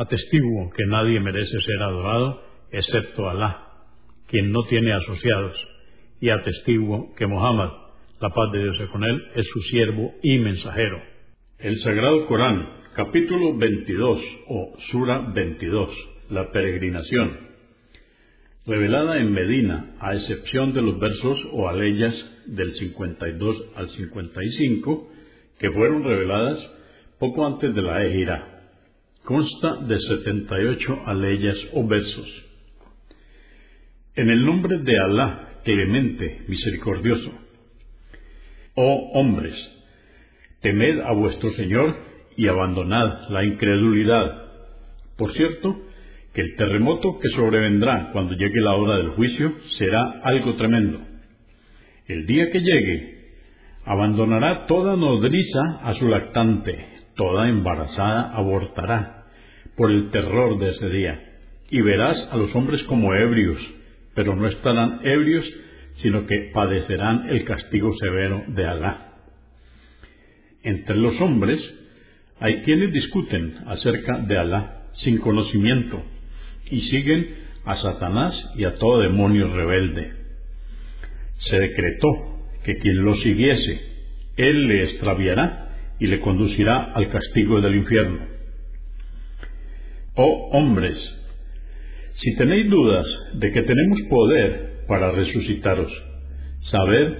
Atestiguo que nadie merece ser adorado excepto Alá, quien no tiene asociados, y atestiguo que Muhammad, la paz de Dios con él, es su siervo y mensajero. El Sagrado Corán, capítulo 22 o Sura 22, la peregrinación, revelada en Medina, a excepción de los versos o aleyas del 52 al 55, que fueron reveladas poco antes de la Ejira consta de 78 aleyas o versos. En el nombre de Alá, clemente, misericordioso. Oh hombres, temed a vuestro Señor y abandonad la incredulidad. Por cierto, que el terremoto que sobrevendrá cuando llegue la hora del juicio será algo tremendo. El día que llegue, abandonará toda nodriza a su lactante, toda embarazada abortará por el terror de ese día. Y verás a los hombres como ebrios, pero no estarán ebrios, sino que padecerán el castigo severo de Alá. Entre los hombres hay quienes discuten acerca de Alá sin conocimiento y siguen a Satanás y a todo demonio rebelde. Se decretó que quien lo siguiese, él le extraviará y le conducirá al castigo del infierno. Oh hombres, si tenéis dudas de que tenemos poder para resucitaros, sabed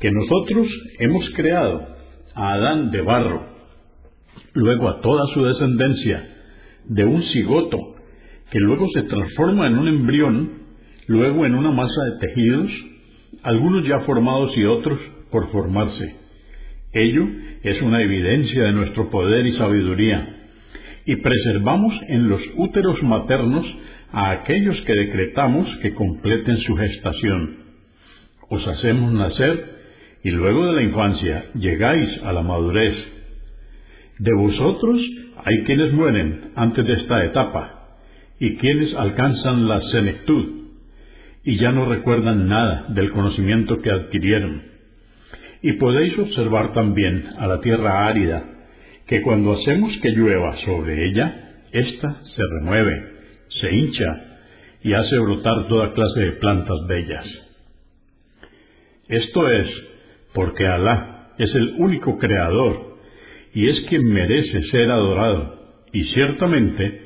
que nosotros hemos creado a Adán de barro, luego a toda su descendencia, de un cigoto, que luego se transforma en un embrión, luego en una masa de tejidos, algunos ya formados y otros por formarse. Ello es una evidencia de nuestro poder y sabiduría y preservamos en los úteros maternos a aquellos que decretamos que completen su gestación. Os hacemos nacer y luego de la infancia llegáis a la madurez. De vosotros hay quienes mueren antes de esta etapa y quienes alcanzan la senectud y ya no recuerdan nada del conocimiento que adquirieron. Y podéis observar también a la tierra árida, que cuando hacemos que llueva sobre ella, ésta se remueve, se hincha y hace brotar toda clase de plantas bellas. Esto es porque Alá es el único creador y es quien merece ser adorado, y ciertamente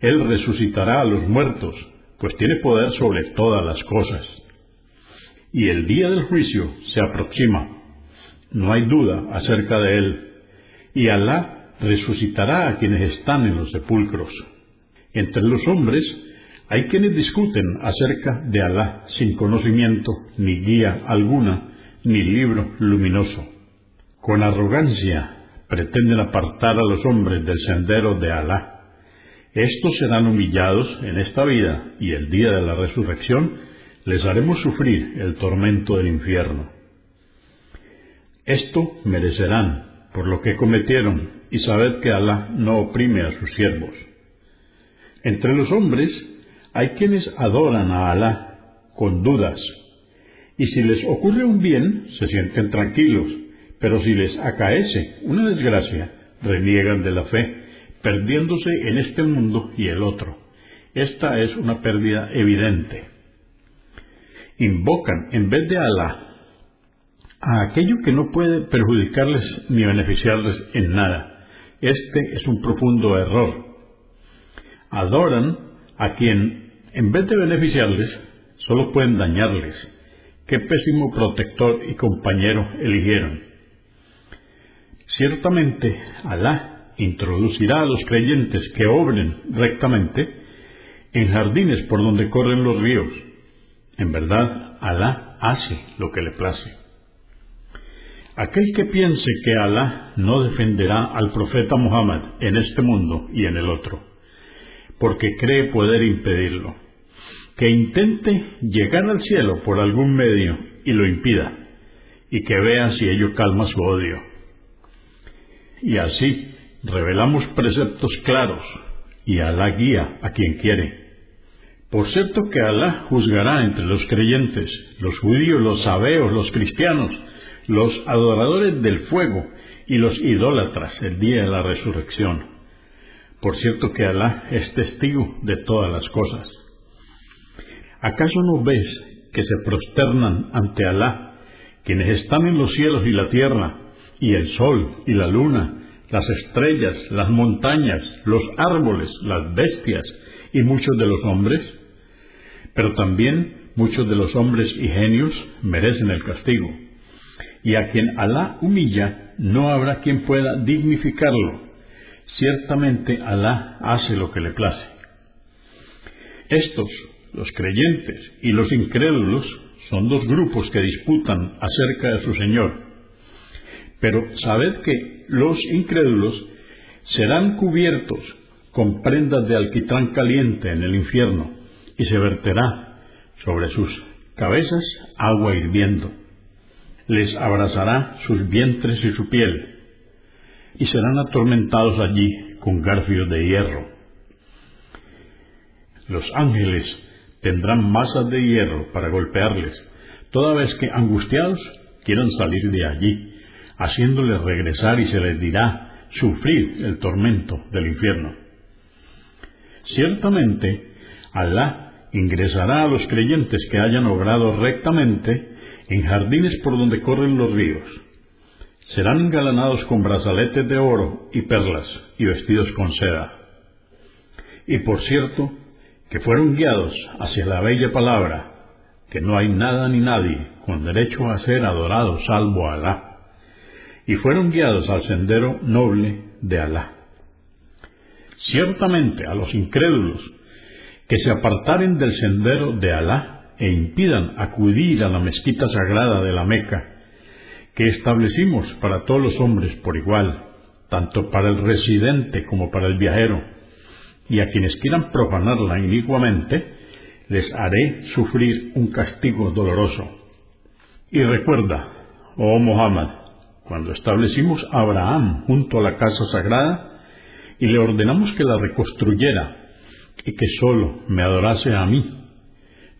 Él resucitará a los muertos, pues tiene poder sobre todas las cosas. Y el día del juicio se aproxima. No hay duda acerca de Él y Alá resucitará a quienes están en los sepulcros. Entre los hombres hay quienes discuten acerca de Alá sin conocimiento, ni guía alguna, ni libro luminoso. Con arrogancia pretenden apartar a los hombres del sendero de Alá. Estos serán humillados en esta vida y el día de la resurrección les haremos sufrir el tormento del infierno. Esto merecerán por lo que cometieron, y sabed que Alá no oprime a sus siervos. Entre los hombres hay quienes adoran a Alá con dudas, y si les ocurre un bien, se sienten tranquilos, pero si les acaece una desgracia, reniegan de la fe, perdiéndose en este mundo y el otro. Esta es una pérdida evidente. Invocan en vez de Alá a aquello que no puede perjudicarles ni beneficiarles en nada. Este es un profundo error. Adoran a quien En vez de beneficiarles, solo pueden dañarles. Qué pésimo protector y compañero eligieron. Ciertamente, Alá introducirá a los creyentes que obren rectamente en jardines por donde corren los ríos. En verdad, Alá hace lo que le place. Aquel que piense que Alá no defenderá al profeta Muhammad en este mundo y en el otro, porque cree poder impedirlo, que intente llegar al cielo por algún medio y lo impida, y que vea si ello calma su odio. Y así revelamos preceptos claros, y Alá guía a quien quiere. Por cierto que Alá juzgará entre los creyentes, los judíos, los sabeos, los cristianos, los adoradores del fuego y los idólatras el día de la resurrección. Por cierto que Alá es testigo de todas las cosas. ¿Acaso no ves que se prosternan ante Alá quienes están en los cielos y la tierra, y el sol y la luna, las estrellas, las montañas, los árboles, las bestias y muchos de los hombres? Pero también muchos de los hombres y genios merecen el castigo y a quien Alá humilla, no habrá quien pueda dignificarlo. Ciertamente Alá hace lo que le place. Estos, los creyentes y los incrédulos, son dos grupos que disputan acerca de su Señor. Pero sabed que los incrédulos serán cubiertos con prendas de alquitrán caliente en el infierno, y se verterá sobre sus cabezas agua hirviendo les abrazará sus vientres y su piel, y serán atormentados allí con garfios de hierro. Los ángeles tendrán masas de hierro para golpearles, toda vez que angustiados quieran salir de allí, haciéndoles regresar y se les dirá sufrir el tormento del infierno. Ciertamente, Alá ingresará a los creyentes que hayan obrado rectamente en jardines por donde corren los ríos. Serán engalanados con brazaletes de oro y perlas y vestidos con seda. Y por cierto, que fueron guiados hacia la bella palabra, que no hay nada ni nadie con derecho a ser adorado salvo Alá. Y fueron guiados al sendero noble de Alá. Ciertamente a los incrédulos que se apartaren del sendero de Alá, e impidan acudir a la mezquita sagrada de la Meca, que establecimos para todos los hombres por igual, tanto para el residente como para el viajero, y a quienes quieran profanarla inicuamente, les haré sufrir un castigo doloroso. Y recuerda, oh Muhammad, cuando establecimos a Abraham junto a la casa sagrada y le ordenamos que la reconstruyera y que sólo me adorase a mí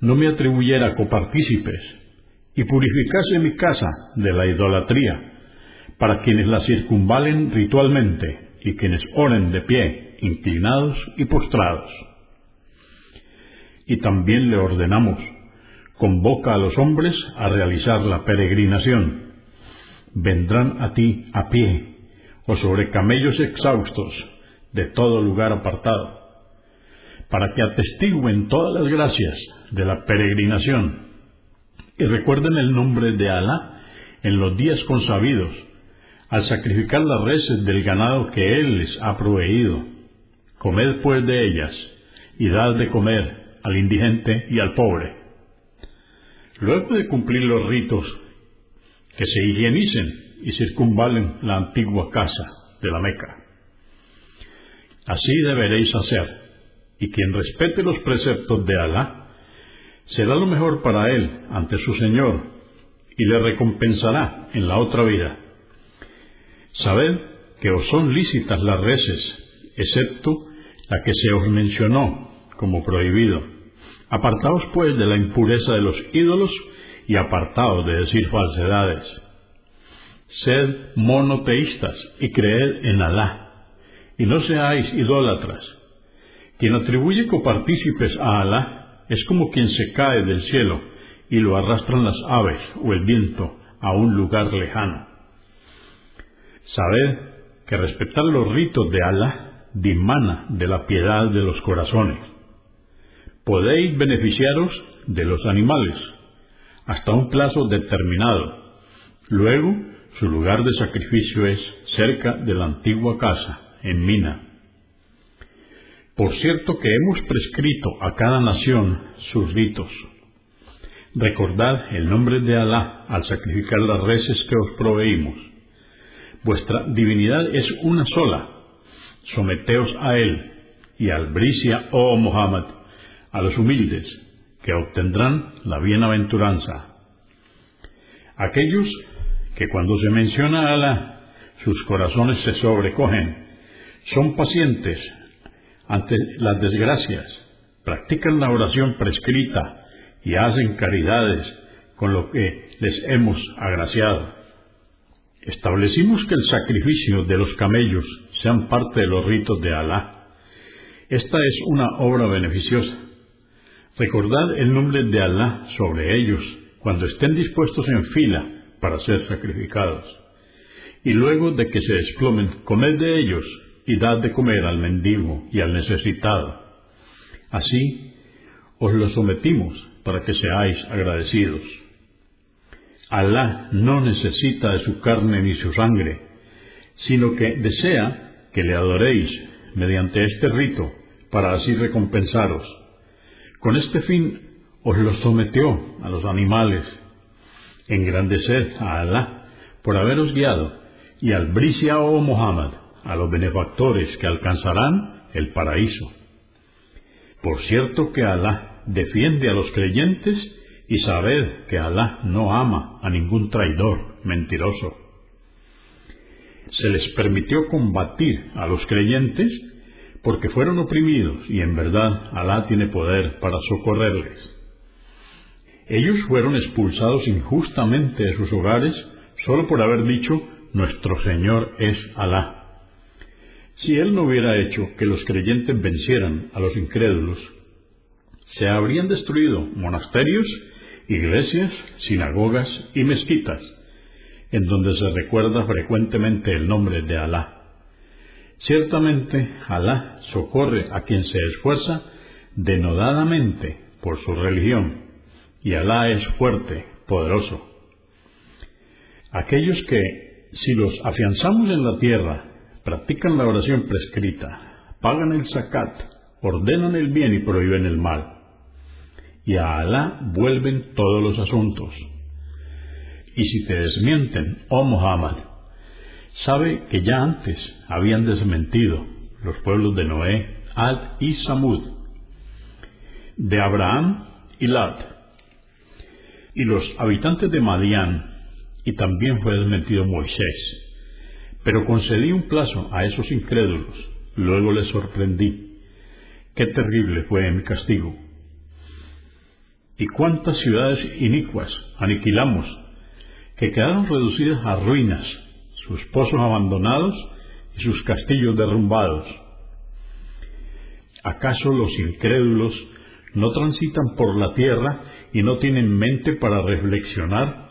no me atribuyera copartícipes y purificase mi casa de la idolatría, para quienes la circunvalen ritualmente y quienes oren de pie, inclinados y postrados. Y también le ordenamos, convoca a los hombres a realizar la peregrinación. Vendrán a ti a pie o sobre camellos exhaustos de todo lugar apartado para que atestiguen todas las gracias de la peregrinación y recuerden el nombre de Alá en los días consabidos, al sacrificar las reses del ganado que Él les ha proveído. Comed pues de ellas y dad de comer al indigente y al pobre. Luego de cumplir los ritos, que se higienicen y circunvalen la antigua casa de la Meca. Así deberéis hacer y quien respete los preceptos de Alá, será lo mejor para él ante su Señor y le recompensará en la otra vida. Sabed que os son lícitas las reces, excepto la que se os mencionó como prohibido. Apartaos pues de la impureza de los ídolos y apartaos de decir falsedades. Sed monoteístas y creed en Alá, y no seáis idólatras quien atribuye copartícipes a Alá es como quien se cae del cielo y lo arrastran las aves o el viento a un lugar lejano. Sabed que respetar los ritos de Alá dimana de la piedad de los corazones. podéis beneficiaros de los animales hasta un plazo determinado. Luego, su lugar de sacrificio es cerca de la antigua casa, en Mina. Por cierto que hemos prescrito a cada nación sus ritos. Recordad el nombre de Alá al sacrificar las reses que os proveímos. Vuestra divinidad es una sola. Someteos a Él y albricia, oh Muhammad, a los humildes, que obtendrán la bienaventuranza. Aquellos que cuando se menciona a Alá, sus corazones se sobrecogen, son pacientes ante las desgracias, practican la oración prescrita y hacen caridades con lo que les hemos agraciado. Establecimos que el sacrificio de los camellos sean parte de los ritos de Alá. Esta es una obra beneficiosa. Recordad el nombre de Alá sobre ellos cuando estén dispuestos en fila para ser sacrificados. Y luego de que se desplomen, comed de ellos y dad de comer al mendigo y al necesitado. Así os lo sometimos para que seáis agradecidos. Alá no necesita de su carne ni su sangre, sino que desea que le adoréis mediante este rito para así recompensaros. Con este fin os lo sometió a los animales. Engrandeced a Alá por haberos guiado y al o Muhammad a los benefactores que alcanzarán el paraíso. Por cierto que Alá defiende a los creyentes y sabed que Alá no ama a ningún traidor mentiroso. Se les permitió combatir a los creyentes porque fueron oprimidos y en verdad Alá tiene poder para socorrerles. Ellos fueron expulsados injustamente de sus hogares solo por haber dicho nuestro Señor es Alá. Si Él no hubiera hecho que los creyentes vencieran a los incrédulos, se habrían destruido monasterios, iglesias, sinagogas y mezquitas, en donde se recuerda frecuentemente el nombre de Alá. Ciertamente Alá socorre a quien se esfuerza denodadamente por su religión, y Alá es fuerte, poderoso. Aquellos que, si los afianzamos en la tierra, practican la oración prescrita, pagan el zakat, ordenan el bien y prohíben el mal, y a Alá vuelven todos los asuntos. Y si te desmienten, oh Muhammad, sabe que ya antes habían desmentido los pueblos de Noé, Ad y Samud, de Abraham y Lat, y los habitantes de Madián, y también fue desmentido Moisés. Pero concedí un plazo a esos incrédulos, luego les sorprendí. Qué terrible fue mi castigo. Y cuántas ciudades inicuas aniquilamos, que quedaron reducidas a ruinas, sus pozos abandonados y sus castillos derrumbados. ¿Acaso los incrédulos no transitan por la tierra y no tienen mente para reflexionar,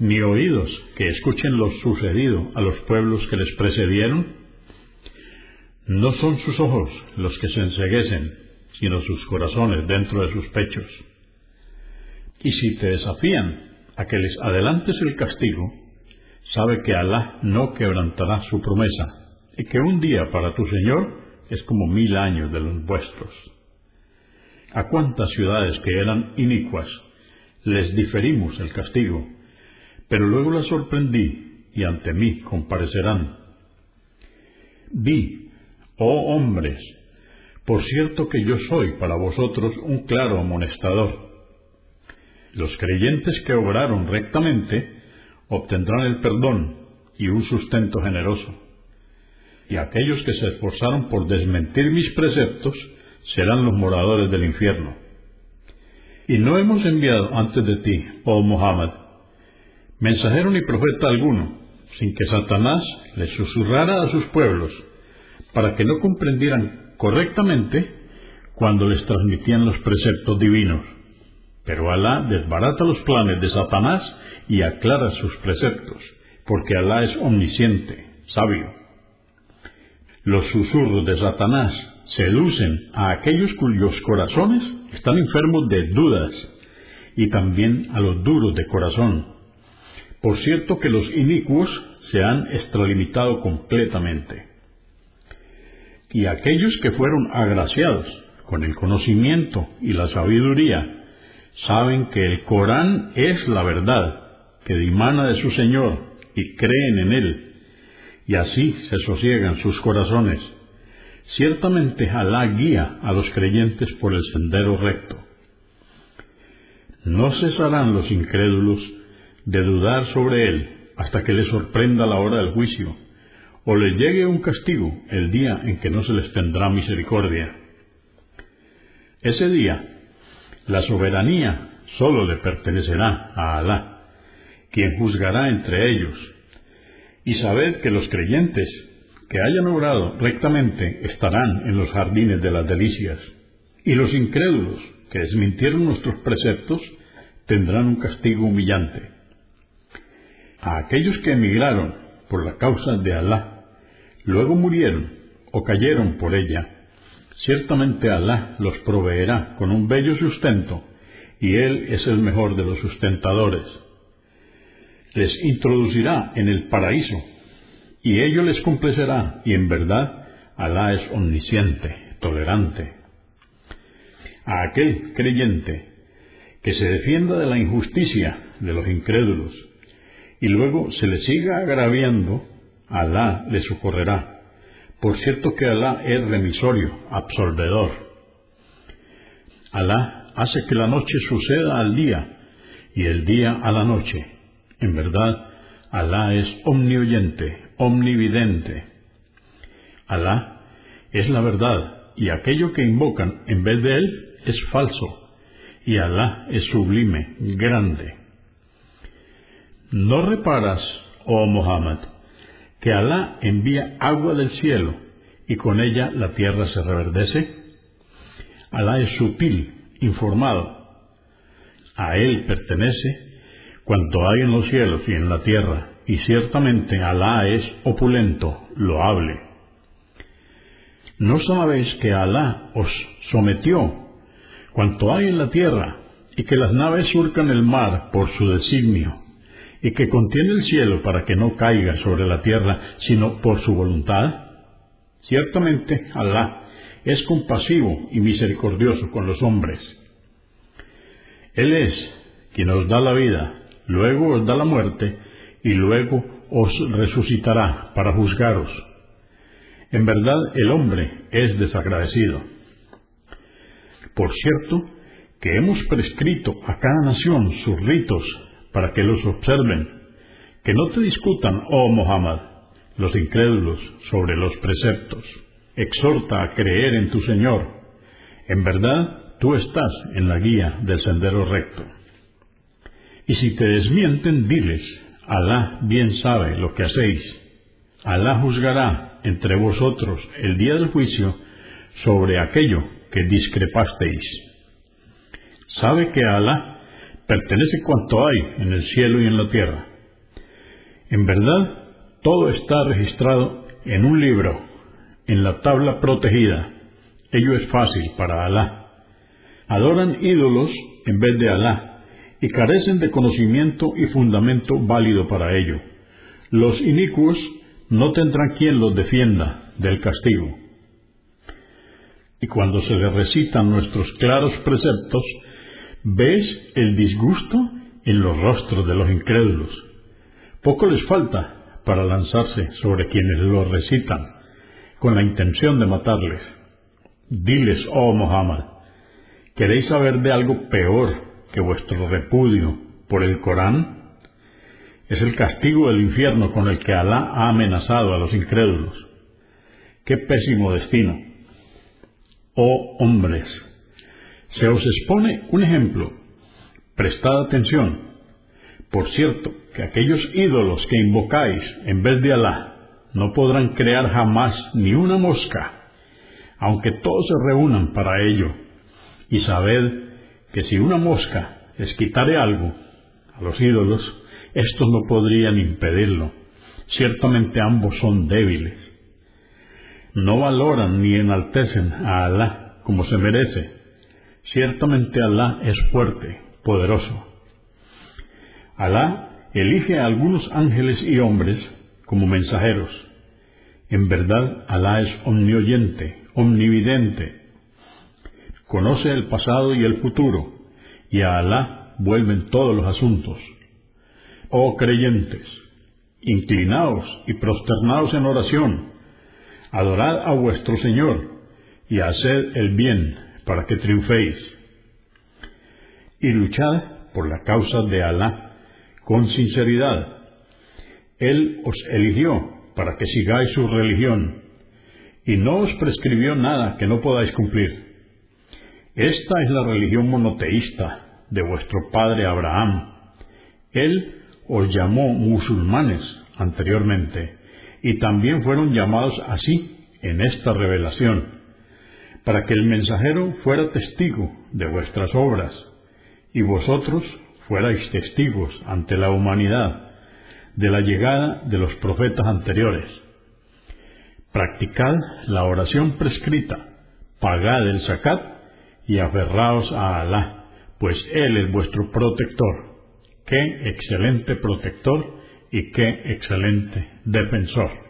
ni oídos que escuchen lo sucedido a los pueblos que les precedieron? No son sus ojos los que se enseguecen, sino sus corazones dentro de sus pechos. Y si te desafían a que les adelantes el castigo, sabe que Alá no quebrantará su promesa y que un día para tu Señor es como mil años de los vuestros. ¿A cuántas ciudades que eran inicuas les diferimos el castigo? Pero luego las sorprendí y ante mí comparecerán. Di, oh hombres, por cierto que yo soy para vosotros un claro amonestador. Los creyentes que obraron rectamente obtendrán el perdón y un sustento generoso. Y aquellos que se esforzaron por desmentir mis preceptos serán los moradores del infierno. Y no hemos enviado antes de ti, oh Muhammad, mensajero ni profeta alguno, sin que Satanás les susurrara a sus pueblos, para que no comprendieran correctamente cuando les transmitían los preceptos divinos. Pero Alá desbarata los planes de Satanás y aclara sus preceptos, porque Alá es omnisciente, sabio. Los susurros de Satanás seducen a aquellos cuyos corazones están enfermos de dudas y también a los duros de corazón. Por cierto que los inicuos se han extralimitado completamente. Y aquellos que fueron agraciados con el conocimiento y la sabiduría, saben que el Corán es la verdad, que dimana de su Señor y creen en él, y así se sosiegan sus corazones. Ciertamente Alá guía a los creyentes por el sendero recto. No cesarán los incrédulos de dudar sobre él hasta que les sorprenda la hora del juicio, o les llegue un castigo el día en que no se les tendrá misericordia. Ese día, la soberanía sólo le pertenecerá a Alá, quien juzgará entre ellos. Y sabed que los creyentes que hayan obrado rectamente estarán en los jardines de las delicias, y los incrédulos que desmintieron nuestros preceptos tendrán un castigo humillante. A aquellos que emigraron por la causa de Alá, luego murieron o cayeron por ella, ciertamente Alá los proveerá con un bello sustento, y Él es el mejor de los sustentadores. Les introducirá en el paraíso, y ello les complacerá, y en verdad Alá es omnisciente, tolerante. A aquel creyente que se defienda de la injusticia de los incrédulos, y luego se le siga agraviando, Alá le socorrerá por cierto que Alá es remisorio, absolvedor. Alá hace que la noche suceda al día y el día a la noche. En verdad, Alá es omnioyente, omnividente. Alá es la verdad y aquello que invocan en vez de él es falso. Y Alá es sublime, grande. ¿No reparas, oh Muhammad, que Alá envía agua del cielo y con ella la tierra se reverdece? Alá es sutil, informado. A Él pertenece cuanto hay en los cielos y en la tierra, y ciertamente Alá es opulento, loable. ¿No sabéis que Alá os sometió cuanto hay en la tierra, y que las naves surcan el mar por su designio, y que contiene el cielo para que no caiga sobre la tierra, sino por su voluntad? Ciertamente Alá es compasivo y misericordioso con los hombres. Él es quien os da la vida, luego os da la muerte, y luego os resucitará para juzgaros. En verdad el hombre es desagradecido. Por cierto, que hemos prescrito a cada nación sus ritos para que los observen. Que no te discutan, oh Muhammad, los incrédulos sobre los preceptos. Exhorta a creer en tu Señor. En verdad, tú estás en la guía del sendero recto. Y si te desmienten, diles, Alá bien sabe lo que hacéis. Alá juzgará entre vosotros el día del juicio sobre aquello que discrepasteis. Sabe que Alá pertenece cuanto hay en el cielo y en la tierra. En verdad, todo está registrado en un libro, en la tabla protegida. Ello es fácil para Alá. Adoran ídolos en vez de Alá y carecen de conocimiento y fundamento válido para ello. Los inicuos no tendrán quien los defienda del castigo. Y cuando se les recitan nuestros claros preceptos, ves el disgusto en los rostros de los incrédulos. Poco les falta para lanzarse sobre quienes lo recitan, con la intención de matarles. Diles, oh Muhammad, ¿queréis saber de algo peor que vuestro repudio por el Corán? Es el castigo del infierno con el que Alá ha amenazado a los incrédulos. ¡Qué pésimo destino! Oh hombres, se os expone un ejemplo. Prestad atención. Por cierto, que aquellos ídolos que invocáis en vez de Alá no podrán crear jamás ni una mosca, aunque todos se reúnan para ello. Y sabed que si una mosca les quitare algo a los ídolos, estos no podrían impedirlo. Ciertamente ambos son débiles. no valoran ni enaltecen a Alá como se merece. Ciertamente Alá es fuerte, poderoso. Alá elige a algunos ángeles y hombres como mensajeros. En verdad, Alá es omnioyente, omnividente. Conoce el pasado y el futuro, y a Alá vuelven todos los asuntos. Oh creyentes, inclinaos y prosternaos en oración, adorad a vuestro Señor y haced el bien para que triunféis. Y luchad por la causa de Alá con sinceridad. Él os eligió para que sigáis su religión y no os prescribió nada que no podáis cumplir. Esta es la religión monoteísta de vuestro padre Abraham. Él os llamó musulmanes anteriormente y también fueron llamados así en esta revelación, para que el mensajero fuera testigo de vuestras obras y vosotros fuerais testigos ante la humanidad de la llegada de los profetas anteriores. Practicad la oración prescrita, pagad el zakat y aferraos a Alá, pues Él es vuestro protector. Qué excelente protector y qué excelente defensor.